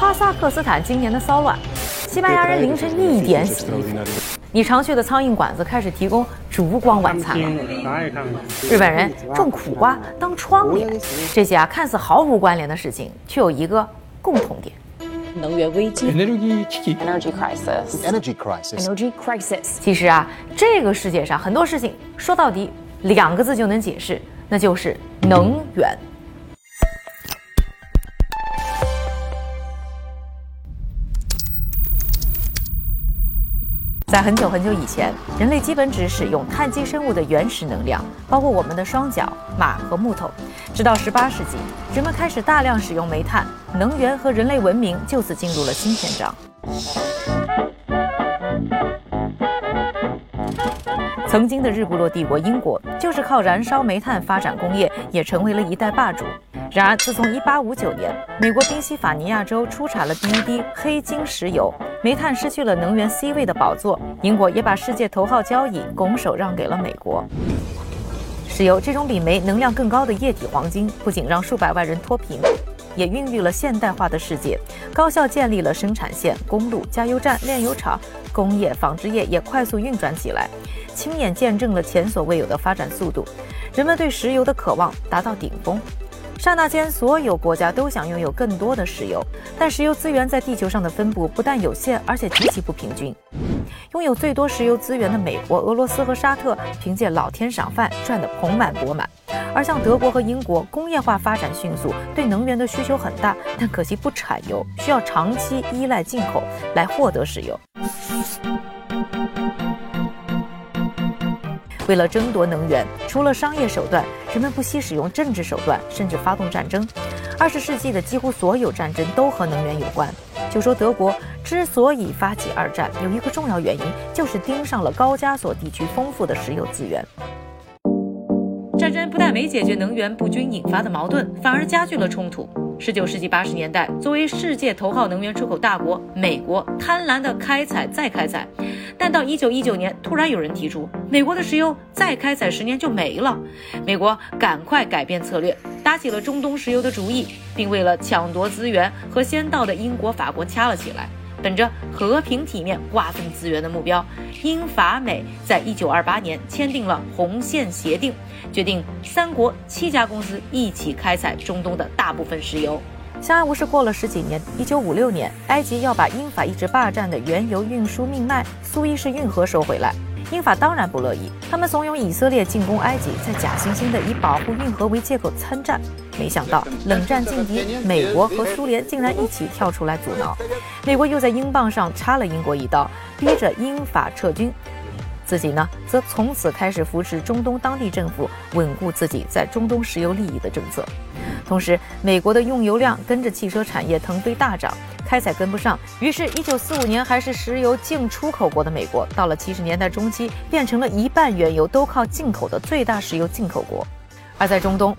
哈萨克斯坦今年的骚乱，西班牙人凌晨一点洗衣服，你常去的苍蝇馆子开始提供烛光晚餐了，日本人种苦瓜当窗帘，这些啊看似毫无关联的事情，却有一个共同点。能源危机 Energy crisis Energy crisis energy crisis。其实啊，这个世界上很多事情说到底两个字就能解释，那就是能源。在很久很久以前，人类基本只使用碳基生物的原始能量，包括我们的双脚、马和木头。直到18世纪，人们开始大量使用煤炭，能源和人类文明就此进入了新篇章。曾经的日不落帝国英国，就是靠燃烧煤炭发展工业，也成为了一代霸主。然而，自从1859年美国宾夕法尼亚州出产了第一滴黑金石油，煤炭失去了能源 C 位的宝座，英国也把世界头号交易拱手让给了美国。石油这种比煤能量更高的液体黄金，不仅让数百万人脱贫，也孕育了现代化的世界，高效建立了生产线、公路、加油站、炼油厂，工业、纺织业也快速运转起来，亲眼见证了前所未有的发展速度，人们对石油的渴望达到顶峰。刹那间，所有国家都想拥有更多的石油，但石油资源在地球上的分布不但有限，而且极其不平均。拥有最多石油资源的美国、俄罗斯和沙特，凭借老天赏饭赚得盆满钵满；而像德国和英国，工业化发展迅速，对能源的需求很大，但可惜不产油，需要长期依赖进口来获得石油。为了争夺能源，除了商业手段，人们不惜使用政治手段，甚至发动战争。二十世纪的几乎所有战争都和能源有关。就说德国之所以发起二战，有一个重要原因，就是盯上了高加索地区丰富的石油资源。战争不但没解决能源不均引发的矛盾，反而加剧了冲突。十九世纪八十年代，作为世界头号能源出口大国，美国贪婪的开采再开采，但到一九一九年，突然有人提出，美国的石油再开采十年就没了，美国赶快改变策略，打起了中东石油的主意，并为了抢夺资源和先到的英国、法国掐了起来。本着和平体面瓜分资源的目标，英法美在一九二八年签订了红线协定，决定三国七家公司一起开采中东的大部分石油。相安无事过了十几年，一九五六年，埃及要把英法一直霸占的原油运输命脉苏伊士运河收回来。英法当然不乐意，他们怂恿以色列进攻埃及，再假惺惺的以保护运河为借口参战。没想到冷战劲敌美国和苏联竟然一起跳出来阻挠，美国又在英镑上插了英国一刀，逼着英法撤军，自己呢则从此开始扶持中东当地政府，稳固自己在中东石油利益的政策。同时，美国的用油量跟着汽车产业腾飞大涨。开采跟不上，于是1945年还是石油净出口国的美国，到了70年代中期，变成了一半原油都靠进口的最大石油进口国。而在中东，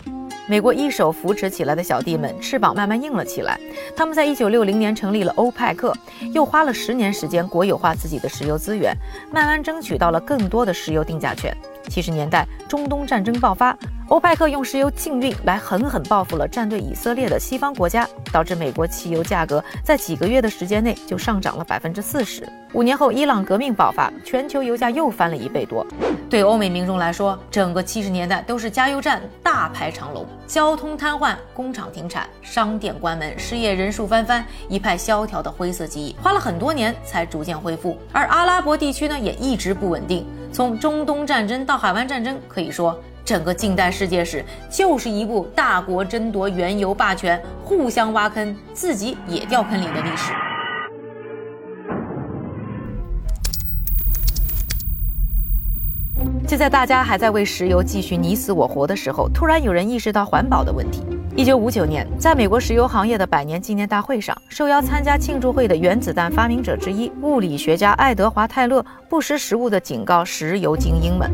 美国一手扶持起来的小弟们翅膀慢慢硬了起来。他们在一九六零年成立了欧派克，又花了十年时间国有化自己的石油资源，慢慢争取到了更多的石油定价权。70年代，中东战争爆发。欧派克用石油禁运来狠狠报复了站队以色列的西方国家，导致美国汽油价格在几个月的时间内就上涨了百分之四十。五年后，伊朗革命爆发，全球油价又翻了一倍多。对欧美民众来说，整个七十年代都是加油站大排长龙，交通瘫痪，工厂停产，商店关门，失业人数翻番，一派萧条的灰色记忆，花了很多年才逐渐恢复。而阿拉伯地区呢，也一直不稳定，从中东战争到海湾战争，可以说。整个近代世界史就是一部大国争夺原油霸权、互相挖坑、自己也掉坑里的历史。就在大家还在为石油继续你死我活的时候，突然有人意识到环保的问题。一九五九年，在美国石油行业的百年纪念大会上，受邀参加庆祝会的原子弹发明者之一物理学家爱德华·泰勒不识时务地警告石油精英们。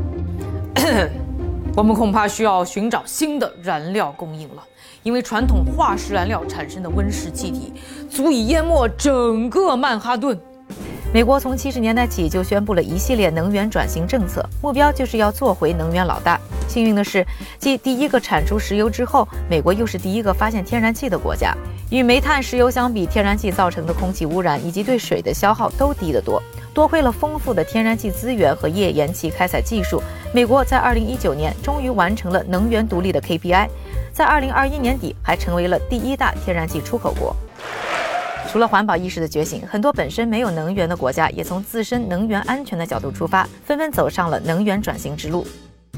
我们恐怕需要寻找新的燃料供应了，因为传统化石燃料产生的温室气体足以淹没整个曼哈顿。美国从七十年代起就宣布了一系列能源转型政策，目标就是要做回能源老大。幸运的是，继第一个产出石油之后，美国又是第一个发现天然气的国家。与煤炭、石油相比，天然气造成的空气污染以及对水的消耗都低得多。多亏了丰富的天然气资源和页岩气开采技术，美国在二零一九年终于完成了能源独立的 KPI，在二零二一年底还成为了第一大天然气出口国。除了环保意识的觉醒，很多本身没有能源的国家也从自身能源安全的角度出发，纷纷走上了能源转型之路。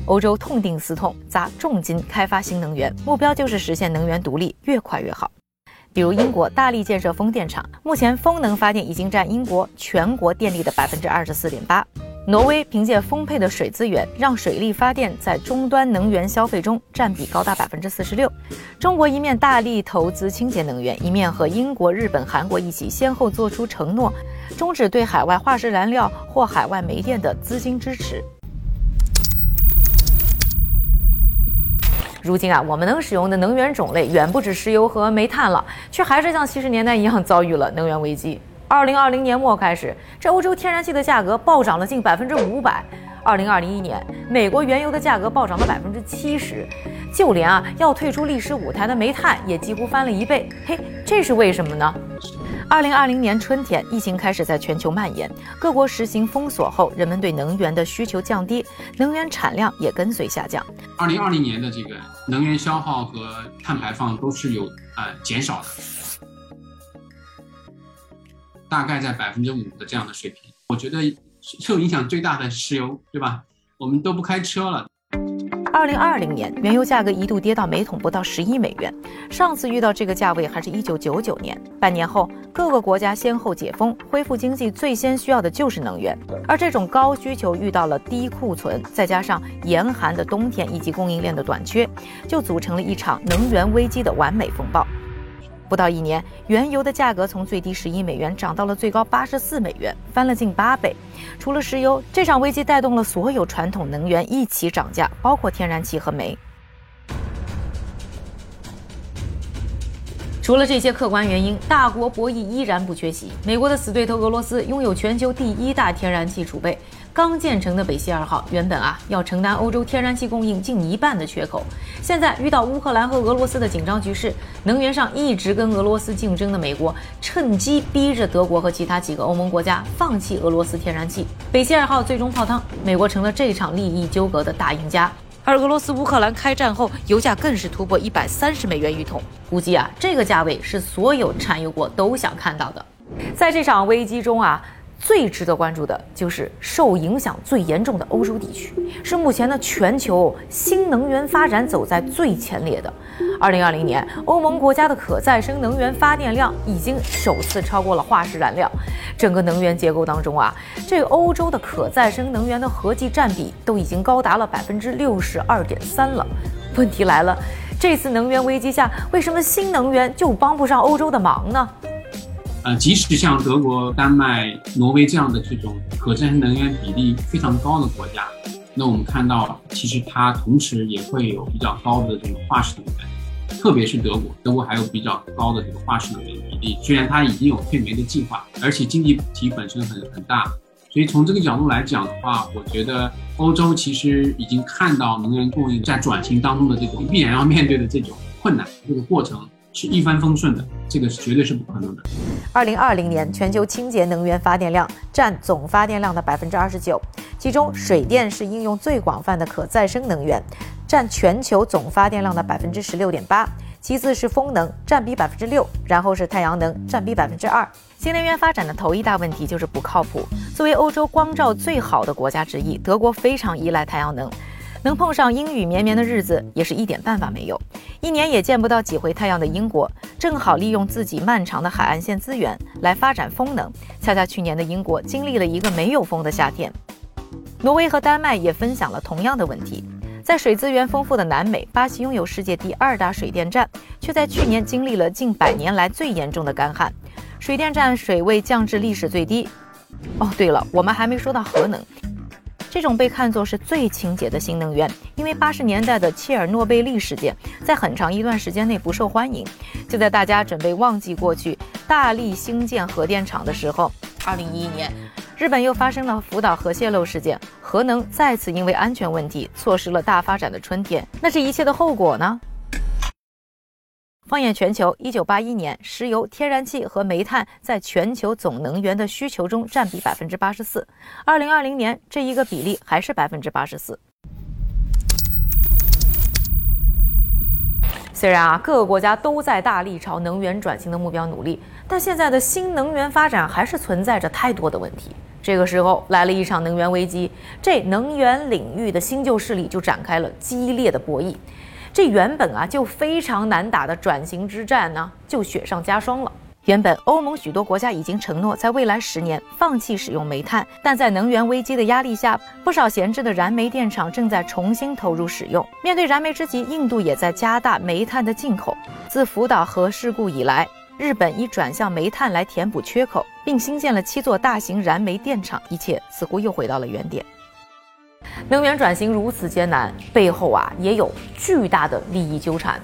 欧洲痛定思痛，砸重金开发新能源，目标就是实现能源独立，越快越好。比如英国大力建设风电场，目前风能发电已经占英国全国电力的百分之二十四点八。挪威凭借丰沛的水资源，让水力发电在终端能源消费中占比高达百分之四十六。中国一面大力投资清洁能源，一面和英国、日本、韩国一起先后做出承诺，终止对海外化石燃料或海外煤电的资金支持。如今啊，我们能使用的能源种类远不止石油和煤炭了，却还是像七十年代一样遭遇了能源危机。二零二零年末开始，这欧洲天然气的价格暴涨了近百分之五百。二零二零一年，美国原油的价格暴涨了百分之七十，就连啊要退出历史舞台的煤炭也几乎翻了一倍。嘿，这是为什么呢？二零二零年春天，疫情开始在全球蔓延，各国实行封锁后，人们对能源的需求降低，能源产量也跟随下降。二零二零年的这个能源消耗和碳排放都是有呃减少的。大概在百分之五的这样的水平，我觉得受影响最大的石油，对吧？我们都不开车了。二零二零年，原油价格一度跌到每桶不到十一美元，上次遇到这个价位还是一九九九年。半年后，各个国家先后解封，恢复经济，最先需要的就是能源。而这种高需求遇到了低库存，再加上严寒的冬天以及供应链的短缺，就组成了一场能源危机的完美风暴。不到一年，原油的价格从最低十一美元涨到了最高八十四美元，翻了近八倍。除了石油，这场危机带动了所有传统能源一起涨价，包括天然气和煤。除了这些客观原因，大国博弈依然不缺席。美国的死对头俄罗斯拥有全球第一大天然气储备。刚建成的北溪二号原本啊要承担欧洲天然气供应近一半的缺口，现在遇到乌克兰和俄罗斯的紧张局势，能源上一直跟俄罗斯竞争的美国趁机逼着德国和其他几个欧盟国家放弃俄罗斯天然气。北溪二号最终泡汤，美国成了这场利益纠葛的大赢家。而俄罗斯乌克兰开战后，油价更是突破一百三十美元一桶，估计啊这个价位是所有产油国都想看到的。在这场危机中啊。最值得关注的就是受影响最严重的欧洲地区，是目前的全球新能源发展走在最前列的。二零二零年，欧盟国家的可再生能源发电量已经首次超过了化石燃料。整个能源结构当中啊，这个欧洲的可再生能源的合计占比都已经高达了百分之六十二点三了。问题来了，这次能源危机下，为什么新能源就帮不上欧洲的忙呢？呃，即使像德国、丹麦、挪威这样的这种可再生能源比例非常高的国家，那我们看到，其实它同时也会有比较高的这种化石能源，特别是德国，德国还有比较高的这个化石能源比例。虽然它已经有退煤的计划，而且经济体本身很很大，所以从这个角度来讲的话，我觉得欧洲其实已经看到能源供应在转型当中的这种必然要面对的这种困难，这个过程。是一帆风顺的，这个是绝对是不可能的。二零二零年，全球清洁能源发电量占总发电量的百分之二十九，其中水电是应用最广泛的可再生能源，占全球总发电量的百分之十六点八，其次是风能，占比百分之六，然后是太阳能，占比百分之二。新能源发展的头一大问题就是不靠谱。作为欧洲光照最好的国家之一，德国非常依赖太阳能。能碰上阴雨绵绵的日子，也是一点办法没有。一年也见不到几回太阳的英国，正好利用自己漫长的海岸线资源来发展风能。恰恰去年的英国经历了一个没有风的夏天。挪威和丹麦也分享了同样的问题。在水资源丰富的南美，巴西拥有世界第二大水电站，却在去年经历了近百年来最严重的干旱，水电站水位降至历史最低。哦，对了，我们还没说到核能。这种被看作是最清洁的新能源，因为八十年代的切尔诺贝利事件在很长一段时间内不受欢迎。就在大家准备忘记过去、大力兴建核电厂的时候，二零一一年，日本又发生了福岛核泄漏事件，核能再次因为安全问题错失了大发展的春天。那这一切的后果呢？放眼全球，一九八一年，石油、天然气和煤炭在全球总能源的需求中占比百分之八十四。二零二零年，这一个比例还是百分之八十四。虽然啊，各个国家都在大力朝能源转型的目标努力，但现在的新能源发展还是存在着太多的问题。这个时候来了一场能源危机，这能源领域的新旧势力就展开了激烈的博弈。这原本啊就非常难打的转型之战呢，就雪上加霜了。原本欧盟许多国家已经承诺在未来十年放弃使用煤炭，但在能源危机的压力下，不少闲置的燃煤电厂正在重新投入使用。面对燃眉之急，印度也在加大煤炭的进口。自福岛核事故以来，日本已转向煤炭来填补缺口，并新建了七座大型燃煤电厂，一切似乎又回到了原点。能源转型如此艰难，背后啊也有巨大的利益纠缠。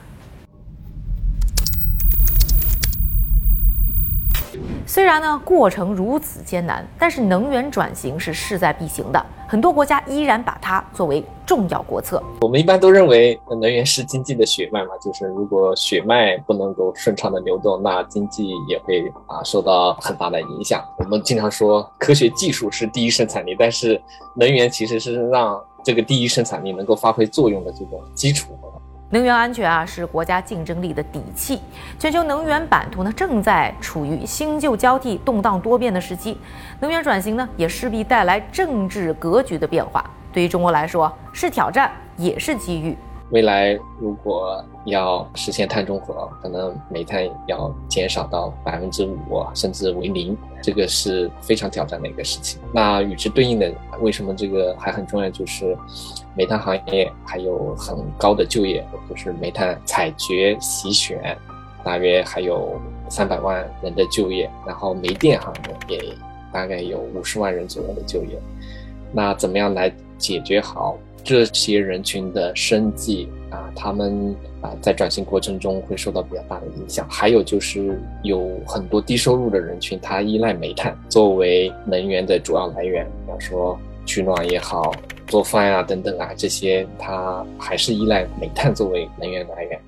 虽然呢过程如此艰难，但是能源转型是势在必行的，很多国家依然把它作为重要国策。我们一般都认为能源是经济的血脉嘛，就是如果血脉不能够顺畅的流动，那经济也会啊受到很大的影响。我们经常说科学技术是第一生产力，但是能源其实是让这个第一生产力能够发挥作用的这种基础。能源安全啊，是国家竞争力的底气。全球能源版图呢，正在处于新旧交替、动荡多变的时期。能源转型呢，也势必带来政治格局的变化。对于中国来说，是挑战，也是机遇。未来如果要实现碳中和，可能煤炭要减少到百分之五，甚至为零，这个是非常挑战的一个事情。那与之对应的，为什么这个还很重要？就是煤炭行业还有很高的就业，就是煤炭采掘、洗选，大约还有三百万人的就业。然后煤电行业也大概有五十万人左右的就业。那怎么样来解决好？这些人群的生计啊，他们啊在转型过程中会受到比较大的影响。还有就是有很多低收入的人群，他依赖煤炭作为能源的主要来源，比方说取暖也好、做饭呀等等啊，这些他还是依赖煤炭作为能源来源。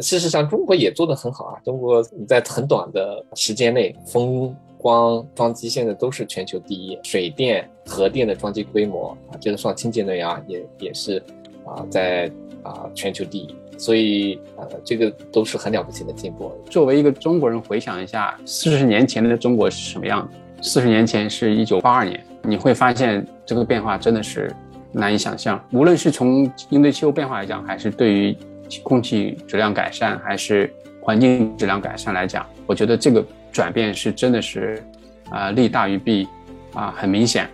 事实上，中国也做得很好啊，中国在很短的时间内风。光装机现在都是全球第一，水电、核电的装机规模啊，就是算清洁能源啊，也也是啊，在啊全球第一，所以呃，这个都是很了不起的进步。作为一个中国人，回想一下四十年前的中国是什么样的？四十年前是一九八二年，你会发现这个变化真的是难以想象。无论是从应对气候变化来讲，还是对于空气质量改善，还是环境质量改善来讲，我觉得这个。转变是真的是，啊，利大于弊，啊，很明显。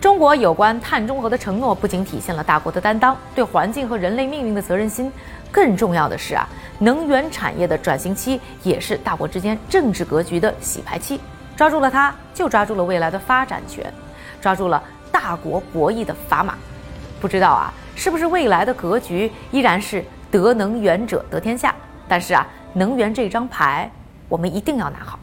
中国有关碳中和的承诺，不仅体现了大国的担当，对环境和人类命运的责任心，更重要的是啊，能源产业的转型期也是大国之间政治格局的洗牌期。抓住了它，就抓住了未来的发展权，抓住了大国博弈的砝码。不知道啊，是不是未来的格局依然是得能源者得天下？但是啊，能源这张牌。我们一定要拿好。